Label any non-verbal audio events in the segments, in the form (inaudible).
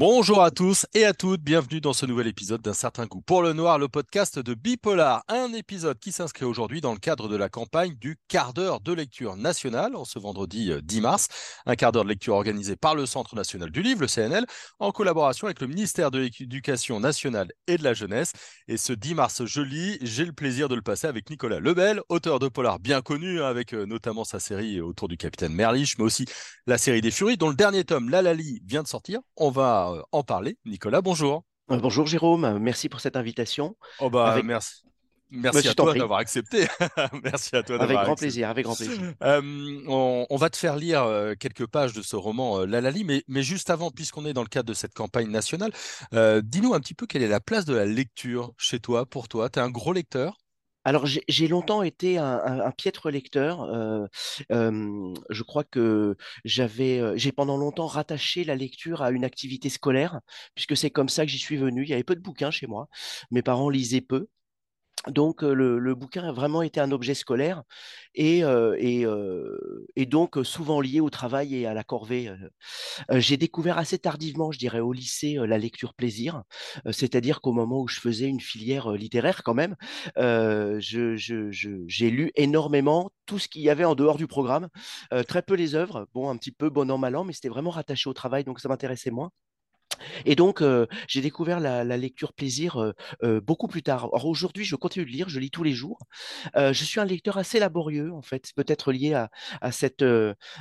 Bonjour à tous et à toutes, bienvenue dans ce nouvel épisode d'un certain goût pour le noir, le podcast de Bipolar. Un épisode qui s'inscrit aujourd'hui dans le cadre de la campagne du quart d'heure de lecture nationale, en ce vendredi 10 euh, mars. Un quart d'heure de lecture organisé par le Centre national du livre, le CNL, en collaboration avec le ministère de l'Éducation nationale et de la jeunesse. Et ce 10 mars, je lis, j'ai le plaisir de le passer avec Nicolas Lebel, auteur de polar bien connu, hein, avec euh, notamment sa série autour du capitaine Merlich, mais aussi la série des Furies, dont le dernier tome, La Lali, vient de sortir. On va euh, en parler. Nicolas, bonjour. Euh, bonjour Jérôme, merci pour cette invitation. Oh bah merci. Merci à toi d'avoir accepté. (laughs) Merci à toi Avec grand plaisir, avec grand plaisir. Euh, on, va te faire lire quelques pages de ce roman La Lali, mais, mais juste avant, puisqu'on est dans le cadre de cette campagne nationale, dis-nous un petit peu quelle est la place de la lecture chez toi, pour toi. Tu es un gros lecteur? Alors, j'ai longtemps été un, piètre lecteur. Euh, je crois que j'avais, j'ai pendant longtemps rattaché la lecture à une activité scolaire, puisque c'est comme ça que j'y suis venu. Il y avait peu de bouquins chez moi. Mes parents lisaient peu. Donc, le, bouquin a vraiment été un objet scolaire et, donc souvent lié au travail et à la corvée. J'ai découvert assez tardivement, je dirais, au lycée, la lecture plaisir, c'est-à-dire qu'au moment où je faisais une filière littéraire quand même, j'ai lu énormément tout ce qu'il y avait en dehors du programme, très peu les œuvres, bon, un petit peu bon an, mal an, mais c'était vraiment rattaché au travail, donc ça m'intéressait moins. Et donc, j'ai découvert la, lecture plaisir beaucoup plus tard. Alors aujourd'hui, je continue de lire, je lis tous les jours. je suis un lecteur assez laborieux, en fait, peut-être lié à, cette,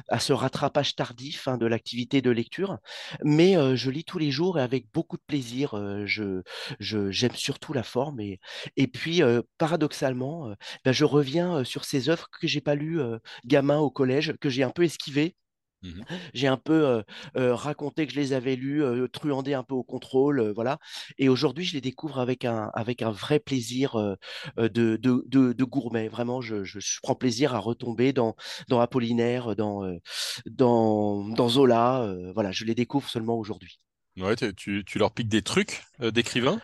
à ce rattrapage tardif hein, de l'activité de lecture, mais je lis tous les jours et avec beaucoup de plaisir. je, j'aime surtout la forme et, et puis, paradoxalement, ben, je reviens sur ces œuvres que j'ai pas lues gamin au collège, que j'ai un peu esquivées Mmh j'ai un peu raconté que je les avais lus, truandé un peu au contrôle, voilà. Et aujourd'hui, je les découvre avec un, avec un vrai plaisir de, de, de, gourmet. Vraiment, je, je, prends plaisir à retomber dans, dans Apollinaire, dans, dans, dans Zola. voilà, je les découvre seulement aujourd'hui. Ouais, tu, tu, leur piques des trucs d'écrivain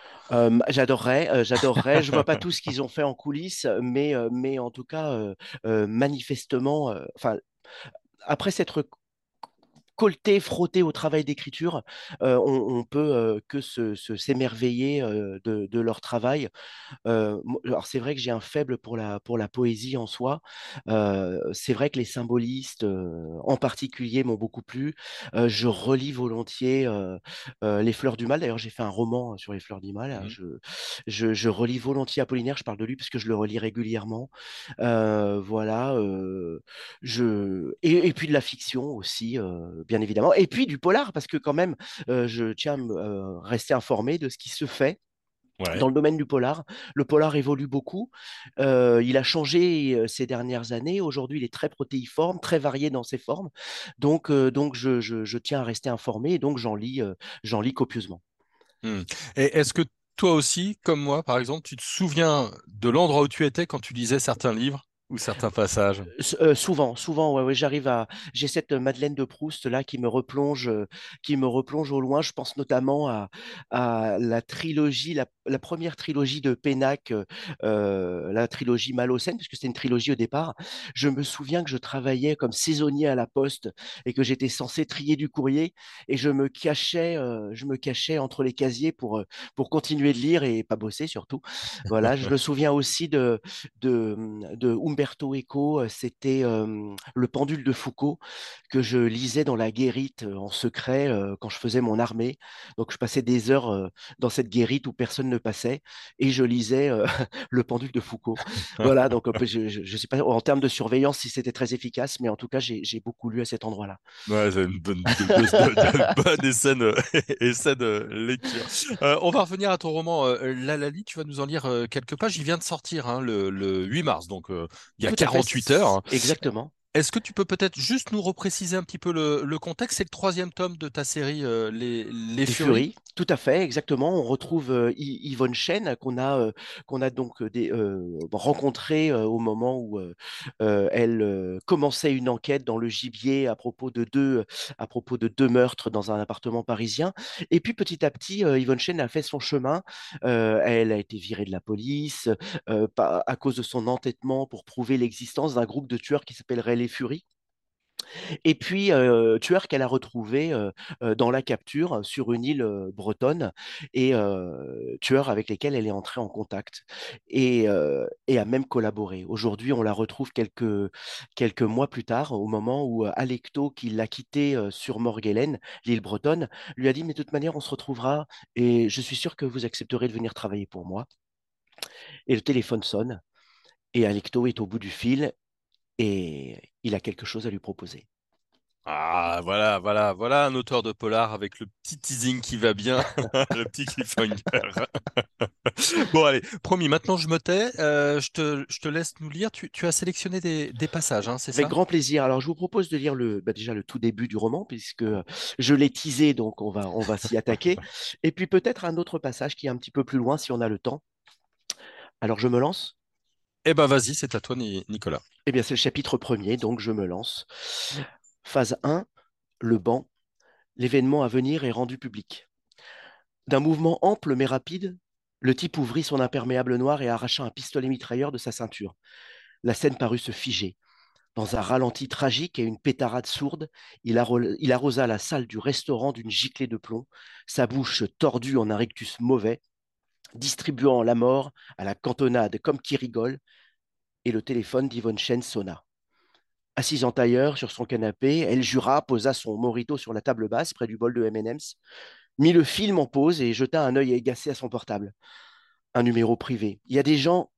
j'adorerais, j'adorerais. Je vois pas tout ce (laughs) qu'ils ont fait en coulisses, mais, mais en tout cas, manifestement, enfin, après s'être colté, frotté au travail d'écriture, euh, on, peut que s'émerveiller euh, de, leur travail. alors c'est vrai que j'ai un faible pour la, pour la poésie en soi. c'est vrai que les symbolistes, en particulier, m'ont beaucoup plu. je relis volontiers Les Fleurs du Mal. D'ailleurs, j'ai fait un roman sur les Fleurs du Mal. Mmh je, je, relis volontiers Apollinaire. Je parle de lui parce que je le relis régulièrement. voilà. je... Et, et, puis de la fiction aussi bien évidemment. Et puis du polar, parce que quand même, euh, je tiens à euh, rester informé de ce qui se fait Dans le domaine du polar, le polar évolue beaucoup. Euh, il a changé ces dernières années. Aujourd'hui, il est très protéiforme, très varié dans ses formes. Donc, donc je, je, tiens à rester informé et donc j'en lis, j'en lis copieusement. Mmh. Et est-ce que toi aussi, comme moi, par exemple, tu te souviens de l'endroit où tu étais quand tu lisais certains livres? Ou certains passages? Euh, Souvent, souvent, ouais, j'arrive à. J'ai cette Madeleine de Proust là qui me replonge, euh, qui me replonge au loin. Je pense notamment à, à la trilogie, la, la, première trilogie de Pénac, euh, la trilogie Malocène, puisque c'était une trilogie au départ. Je me souviens que je travaillais comme saisonnier à la poste et que j'étais censé trier du courrier et je me cachais, je me cachais entre les casiers pour pour continuer de lire et pas bosser surtout. Voilà, je me souviens aussi de de, de Umberto Eco, c'était Le pendule de Foucault que je lisais dans la guérite en secret quand je faisais mon armée. Donc je passais des heures dans cette guérite où personne ne passait et je lisais (laughs) Le pendule de Foucault. voilà, (laughs) donc je ne sais pas en termes de surveillance si c'était très efficace, mais en tout cas j'ai beaucoup lu à cet endroit-là. Ouais, c'est une bonne, bonne bonne lecture. on va revenir à ton roman La Lali, tu vas nous en lire quelques pages. Il vient de sortir hein, le, le, 8 mars, donc il y a 48 heures. Exactement. Est-ce que tu peux peut-être juste nous repréciser un petit peu le, contexte? C'est le troisième tome de ta série euh, Les, les, Furies. Tout à fait, exactement. On retrouve euh, Yvonne Chen qu'on a, euh, qu'on a donc des, rencontré au moment où elle commençait une enquête dans le gibier à propos de deux, à propos de deux meurtres dans un appartement parisien. Et puis petit à petit, Yvonne Chen a fait son chemin. elle a été virée de la police à cause de son entêtement pour prouver l'existence d'un groupe de tueurs qui s'appellerait les Furies. Et puis, euh, tueur qu'elle a retrouvé euh, euh, dans la capture sur une île bretonne et tueur avec lesquels elle est entrée en contact et, a même collaboré. Aujourd'hui, on la retrouve quelques, mois plus tard, au moment où Alecto, qui l'a quitté euh, sur Morgellen, l'île bretonne, lui a dit, mais de toute manière, on se retrouvera et je suis sûr que vous accepterez de venir travailler pour moi. Et le téléphone sonne et Alecto est au bout du fil et il a quelque chose à lui proposer. Ah, voilà, voilà, voilà un auteur de polar avec le petit teasing qui va bien, (laughs) le petit cliffhanger. (laughs) Bon, allez, promis, maintenant je me tais, euh, je te, je te laisse nous lire. Tu, tu as sélectionné des, des passages, hein, c'est Avec ça? grand plaisir. Alors, je vous propose de lire le, bah, déjà le tout début du roman, puisque je l'ai teasé, donc on va, on va s'y attaquer. Et puis peut-être un autre passage qui est un petit peu plus loin, si on a le temps. Alors, je me lance. Eh ben, vas-y, c'est à toi, Ni- Nicolas. Eh bien, c'est le chapitre premier, donc je me lance. Phase 1, le banc. L'événement à venir est rendu public. D'un mouvement ample mais rapide, le type ouvrit son imperméable noir et arracha un pistolet mitrailleur de sa ceinture. La scène parut se figer. Dans un ralenti tragique et une pétarade sourde, il arrosa la salle du restaurant d'une giclée de plomb, sa bouche tordue en un rictus mauvais, distribuant la mort à la cantonade comme qui rigole, et le téléphone d'Yvonne Chen sonna. Assise en tailleur sur son canapé, elle jura, posa son morito sur la table basse près du bol de M&M's, mit le film en pause et jeta un œil agacé à son portable. Un numéro privé. Il y a des gens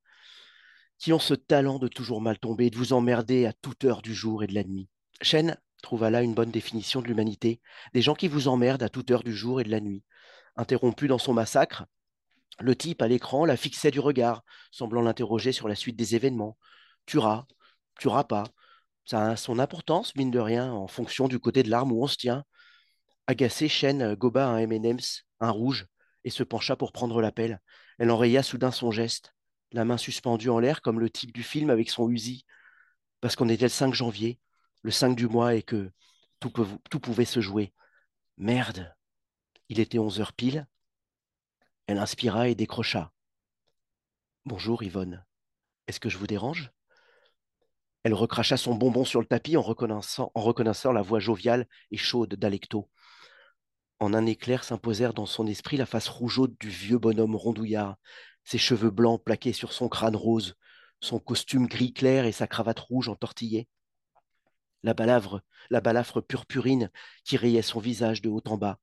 qui ont ce talent de toujours mal tomber de vous emmerder à toute heure du jour et de la nuit. Chen trouva là une bonne définition de l'humanité. Des gens qui vous emmerdent à toute heure du jour et de la nuit. Interrompu dans son massacre, le type à l'écran la fixait du regard, semblant l'interroger sur la suite des événements. Tuera, tuera pas. Ça a son importance, mine de rien, en fonction du côté de l'arme où on se tient. Agacée, Chen goba un M&M's, un rouge, et se pencha pour prendre l'appel. Elle enraya soudain son geste, la main suspendue en l'air comme le type du film avec son Uzi, parce qu'on était le 5 janvier, le 5 du mois, et que tout, tout pouvait se jouer. Merde, il était 11 heures pile. Elle inspira et décrocha. Bonjour Yvonne, est-ce que je vous dérange? Elle recracha son bonbon sur le tapis en reconnaissant, la voix joviale et chaude d'Alecto. En un éclair s'imposèrent dans son esprit la face rougeaude du vieux bonhomme rondouillard, ses cheveux blancs plaqués sur son crâne rose, son costume gris clair et sa cravate rouge entortillée, la la balafre purpurine qui rayait son visage de haut en bas,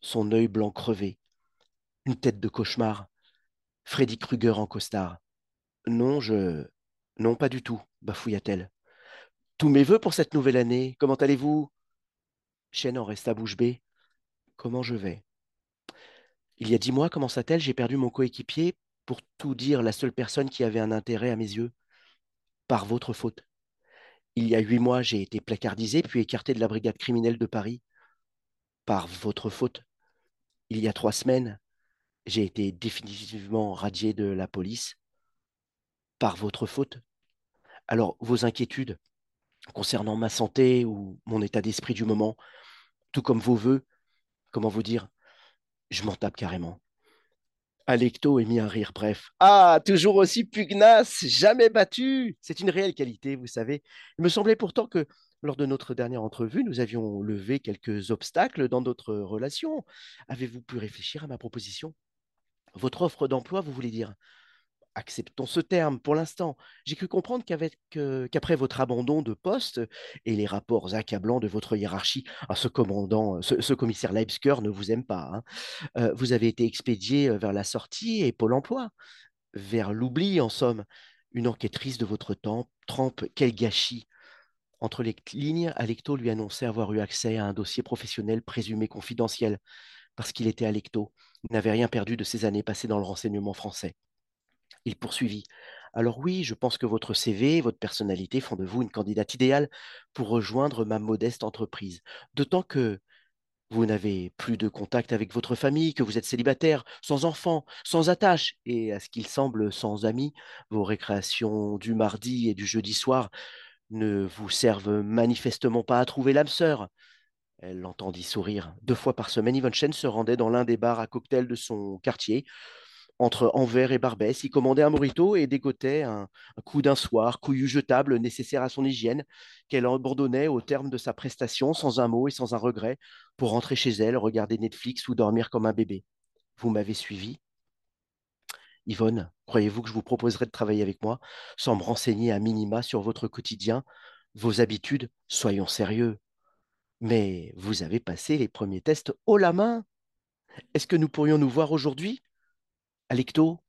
son œil blanc crevé, une tête de cauchemar, Freddy Krueger en costard. Non, je. Non, pas du tout, bafouilla-t-elle. Tous mes voeux pour cette nouvelle année. Comment allez-vous? Chen en resta bouche bée. Comment je vais? Il y a dix mois, commença-t-elle, j'ai perdu mon coéquipier, pour tout dire la seule personne qui avait un intérêt à mes yeux, par votre faute. Il y a huit mois, j'ai été placardisé puis écarté de la brigade criminelle de Paris, par votre faute. Il y a trois semaines, j'ai été définitivement radié de la police, par votre faute. Alors, vos inquiétudes concernant ma santé ou mon état d'esprit du moment, tout comme vos voeux, comment vous dire, je m'en tape carrément. Alecto émit un rire bref. Ah, toujours aussi pugnace, jamais battu. C'est une réelle qualité, vous savez. Il me semblait pourtant que lors de notre dernière entrevue, nous avions levé quelques obstacles dans notre relation. Avez-vous pu réfléchir à ma proposition? Votre offre d'emploi, vous voulez dire? Acceptons ce terme pour l'instant. J'ai cru comprendre qu'après votre abandon de poste et les rapports accablants de votre hiérarchie, ah, ce commandant, ce, ce commissaire Leibsker ne vous aime pas. hein. Euh, vous avez été expédié euh, vers la sortie et Pôle emploi, vers l'oubli en somme. Une enquêtrice de votre temps, trempe, quel gâchis. Entre les lignes, Alecto lui annonçait avoir eu accès à un dossier professionnel présumé confidentiel, parce qu'il était Alecto. N'avait rien perdu de ses années passées dans le renseignement français. Il poursuivit. Alors oui, je pense que votre CV et votre personnalité font de vous une candidate idéale pour rejoindre ma modeste entreprise. D'autant que vous n'avez plus de contact avec votre famille, que vous êtes célibataire, sans enfant, sans attache, et à ce qu'il semble sans amis, vos récréations du mardi et du jeudi soir ne vous servent manifestement pas à trouver l'âme sœur. Elle l'entendit sourire. Deux fois par semaine, Yvonne Chen se rendait dans l'un des bars à cocktails de son quartier entre Anvers et Barbès. Il commandait un morito et dégotait un, un coup d'un soir, couillu jetable nécessaire à son hygiène, qu'elle abandonnait au terme de sa prestation, sans un mot et sans un regret, pour rentrer chez elle, regarder Netflix ou dormir comme un bébé. Vous m'avez suivi? Yvonne, croyez-vous que je vous proposerai de travailler avec moi sans me renseigner à minima sur votre quotidien, vos habitudes? Soyons sérieux. Mais vous avez passé les premiers tests haut la main. Est-ce que nous pourrions nous voir aujourd'hui? Alecto,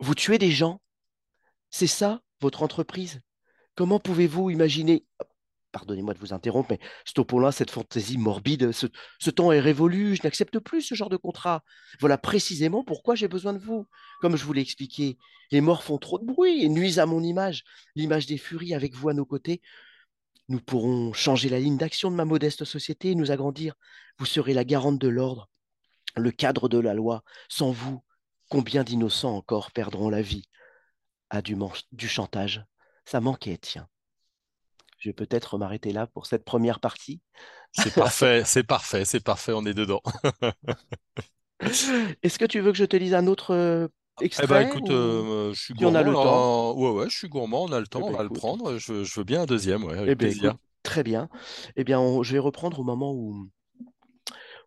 vous tuez des gens C'est ça, votre entreprise? Comment pouvez-vous imaginer Pardonnez-moi de vous interrompre, mais stoppons là cette fantaisie morbide. Ce, ce temps est révolu, je n'accepte plus ce genre de contrat. Voilà précisément pourquoi j'ai besoin de vous. Comme je vous l'ai expliqué, les morts font trop de bruit et nuisent à mon image, l'image des furies avec vous à nos côtés. Nous pourrons changer la ligne d'action de ma modeste société et nous agrandir. Vous serez la garante de l'ordre, le cadre de la loi. Sans vous, combien d'innocents encore perdront la vie? À du, du chantage Ça manquait, tiens. Je vais peut-être m'arrêter là pour cette première partie. C'est (laughs) parfait, c'est parfait, c'est parfait, on est dedans. (laughs) Est-ce que tu veux que je te lise un autre extrait eh ben, écoute, euh, je suis Si on gourmand. a le temps? Ouais, ouais, je suis gourmand, on a le Eh temps, on ben, va le prendre. Je, veux- je veux bien un deuxième, ouais, avec Eh plaisir. écoute, très bien. Eh bien, on- je vais reprendre au moment où,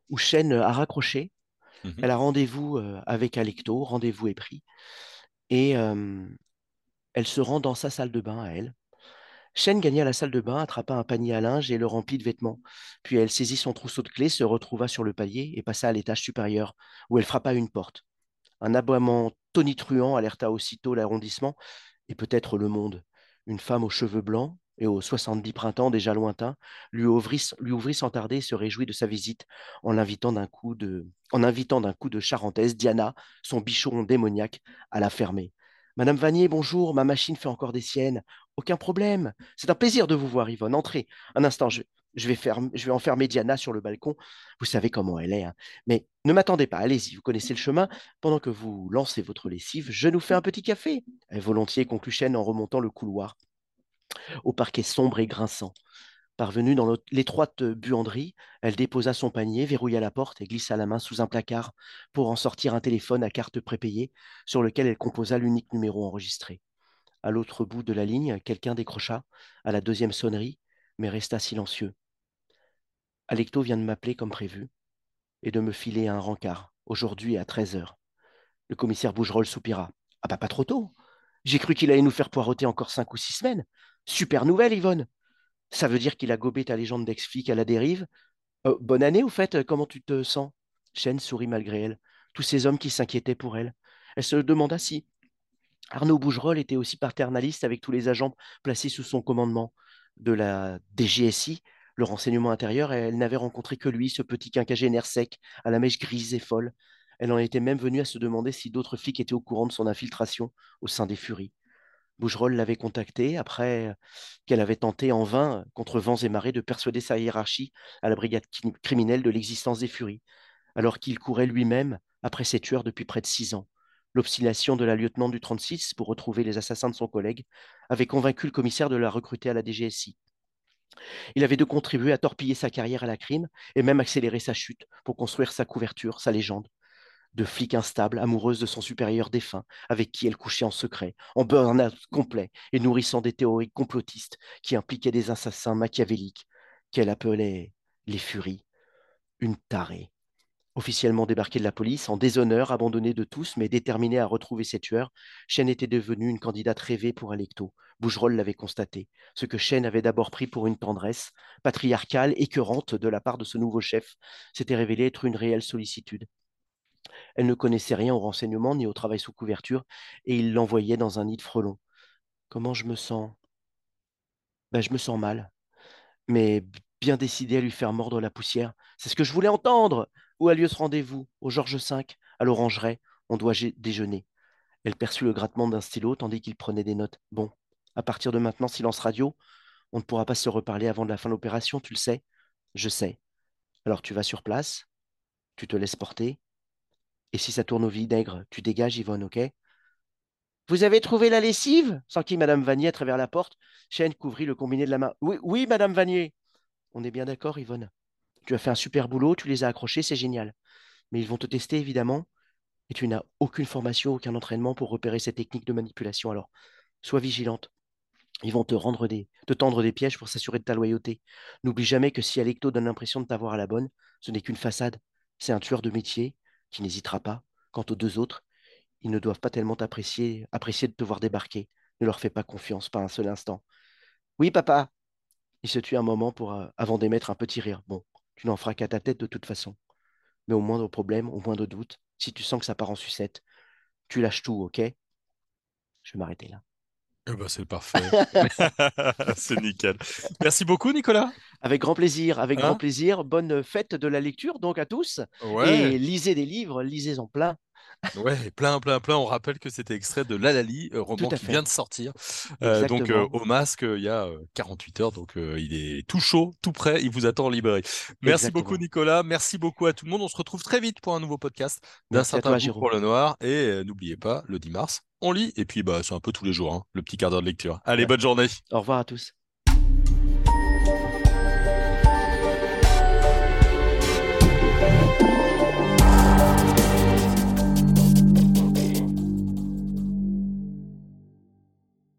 où Shen a raccroché. Mhm. Elle a rendez-vous euh, avec Alecto, rendez-vous est pris. Et euh, elle se rend dans sa salle de bain à elle. Shen gagna la salle de bain, attrapa un panier à linge et le remplit de vêtements. Puis elle saisit son trousseau de clés, se retrouva sur le palier et passa à l'étage supérieur, où elle frappa une porte. Un aboiement tonitruant alerta aussitôt l'arrondissement et peut-être le monde. Une femme aux cheveux blancs et aux 70 printemps déjà lointains lui ouvrit, sans tarder et se réjouit de sa visite en l'invitant d'un coup de, en invitant d'un coup de charentaise Diana, son bichon démoniaque, à la fermer. Madame Vanier, bonjour, ma machine fait encore des siennes. Aucun problème. C'est un plaisir de vous voir, Yvonne. Entrez. Un instant, je vais, faire, je vais enfermer Diana sur le balcon. Vous savez comment elle est. hein. Mais ne m'attendez pas, allez-y, vous connaissez le chemin. Pendant que vous lancez votre lessive, je nous fais un petit café. Et volontiers, conclut Chêne en remontant le couloir au parquet sombre et grinçant. Parvenue dans l'étroite buanderie, elle déposa son panier, verrouilla la porte et glissa la main sous un placard pour en sortir un téléphone à carte prépayée sur lequel elle composa l'unique numéro enregistré. À l'autre bout de la ligne, quelqu'un décrocha à la deuxième sonnerie, mais resta silencieux. Alecto vient de m'appeler comme prévu et de me filer un rencard, aujourd'hui à 13 heures. Le commissaire Bougerolles soupira. Ah bah pas trop tôt. J'ai cru qu'il allait nous faire poireauter encore cinq ou six semaines. Super nouvelle, Yvonne. Ça veut dire qu'il a gobé ta légende d'ex-flic à la dérive. Euh, bonne année, au fait, comment tu te sens? Chen sourit malgré elle. Tous ces hommes qui s'inquiétaient pour elle. Elle se demanda si Arnaud Bougerolles était aussi paternaliste avec tous les agents placés sous son commandement. De la DGSI, le renseignement intérieur, elle n'avait rencontré que lui, ce petit quinquagénaire sec, à la mèche grise et folle. Elle en était même venue à se demander si d'autres flics étaient au courant de son infiltration au sein des Furies. Bougerolles l'avait contacté après qu'elle avait tenté en vain, contre vents et marées, de persuader sa hiérarchie à la brigade cri- criminelle de l'existence des Furies, alors qu'il courait lui-même après ses tueurs depuis près de six ans. L'obstination de la lieutenant du 36 pour retrouver les assassins de son collègue avait convaincu le commissaire de la recruter à la DGSI. Il avait de contribuer à torpiller sa carrière à la crime et même accélérer sa chute pour construire sa couverture, sa légende. De flic instable, amoureuse de son supérieur défunt, avec qui elle couchait en secret, en burn-out complet et nourrissant des théories complotistes qui impliquaient des assassins machiavéliques qu'elle appelait les furies. Une tarée. Officiellement débarquée de la police, en déshonneur, abandonnée de tous, mais déterminée à retrouver ses tueurs, Chen était devenue une candidate rêvée pour Alecto. Bougerolles l'avait constaté. Ce que Chen avait d'abord pris pour une tendresse, patriarcale, écœurante de la part de ce nouveau chef, s'était révélé être une réelle sollicitude. Elle ne connaissait rien au renseignement ni au travail sous couverture, et il l'envoyait dans un nid de frelons. Comment je me sens? Ben, Je me sens mal, mais bien décidé à lui faire mordre la poussière. C'est ce que je voulais entendre. Où a lieu ce rendez-vous? Au Georges V, à l'Orangerie. On doit déjeuner. Elle perçut le grattement d'un stylo tandis qu'il prenait des notes. Bon, à partir de maintenant, silence radio. On ne pourra pas se reparler avant de la fin de l'opération, tu le sais? Je sais. Alors tu vas sur place, tu te laisses porter, et si ça tourne au vinaigre, tu dégages, Yvonne, ok? Vous avez trouvé la lessive? s'enquit Madame Vanier à travers la porte. Chêne couvrit le combiné de la main. Oui, oui, Madame Vanier. On est bien d'accord, Yvonne? Tu as fait un super boulot, tu les as accrochés, c'est génial. Mais ils vont te tester, évidemment. et tu n'as aucune formation, aucun entraînement pour repérer ces techniques de manipulation. Alors, sois vigilante. Ils vont te, rendre des, te tendre des pièges pour s'assurer de ta loyauté. N'oublie jamais que si Alecto donne l'impression de t'avoir à la bonne, ce n'est qu'une façade. C'est un tueur de métier qui n'hésitera pas. Quant aux deux autres, ils ne doivent pas tellement t'apprécier, apprécier de te voir débarquer. Ne leur fais pas confiance, pas un seul instant. Oui, papa. Il se tue un moment euh, avant d'émettre un petit rire. Bon, tu n'en feras qu'à ta tête de toute façon. Mais au moindre problème, au moindre doute, si tu sens que ça part en sucette, tu lâches tout, ok? Je vais m'arrêter là. Eh ben, c'est parfait. (laughs) (laughs) c'est nickel. Merci beaucoup, Nicolas. Avec grand plaisir, avec grand Hein plaisir. Bonne fête de la lecture donc à tous. Ouais, Et lisez des livres, lisez-en plein. Ouais, plein, plein, plein. On rappelle que c'était extrait de L'Alali, euh, roman qui vient de sortir. Euh, donc, euh, au masque, il y a euh, 48 heures. Donc, euh, il est tout chaud, tout prêt. Il vous attend en librairie. Merci beaucoup. Nicolas. Merci beaucoup à tout le monde. On se retrouve très vite pour un nouveau podcast d'un certain Jérôme. pour le noir. Et n'oubliez pas, le 10 mars, on lit. Et puis, bah, c'est un peu tous les jours, hein, le petit quart d'heure de lecture. Allez, Ouais. bonne journée. Au revoir à tous.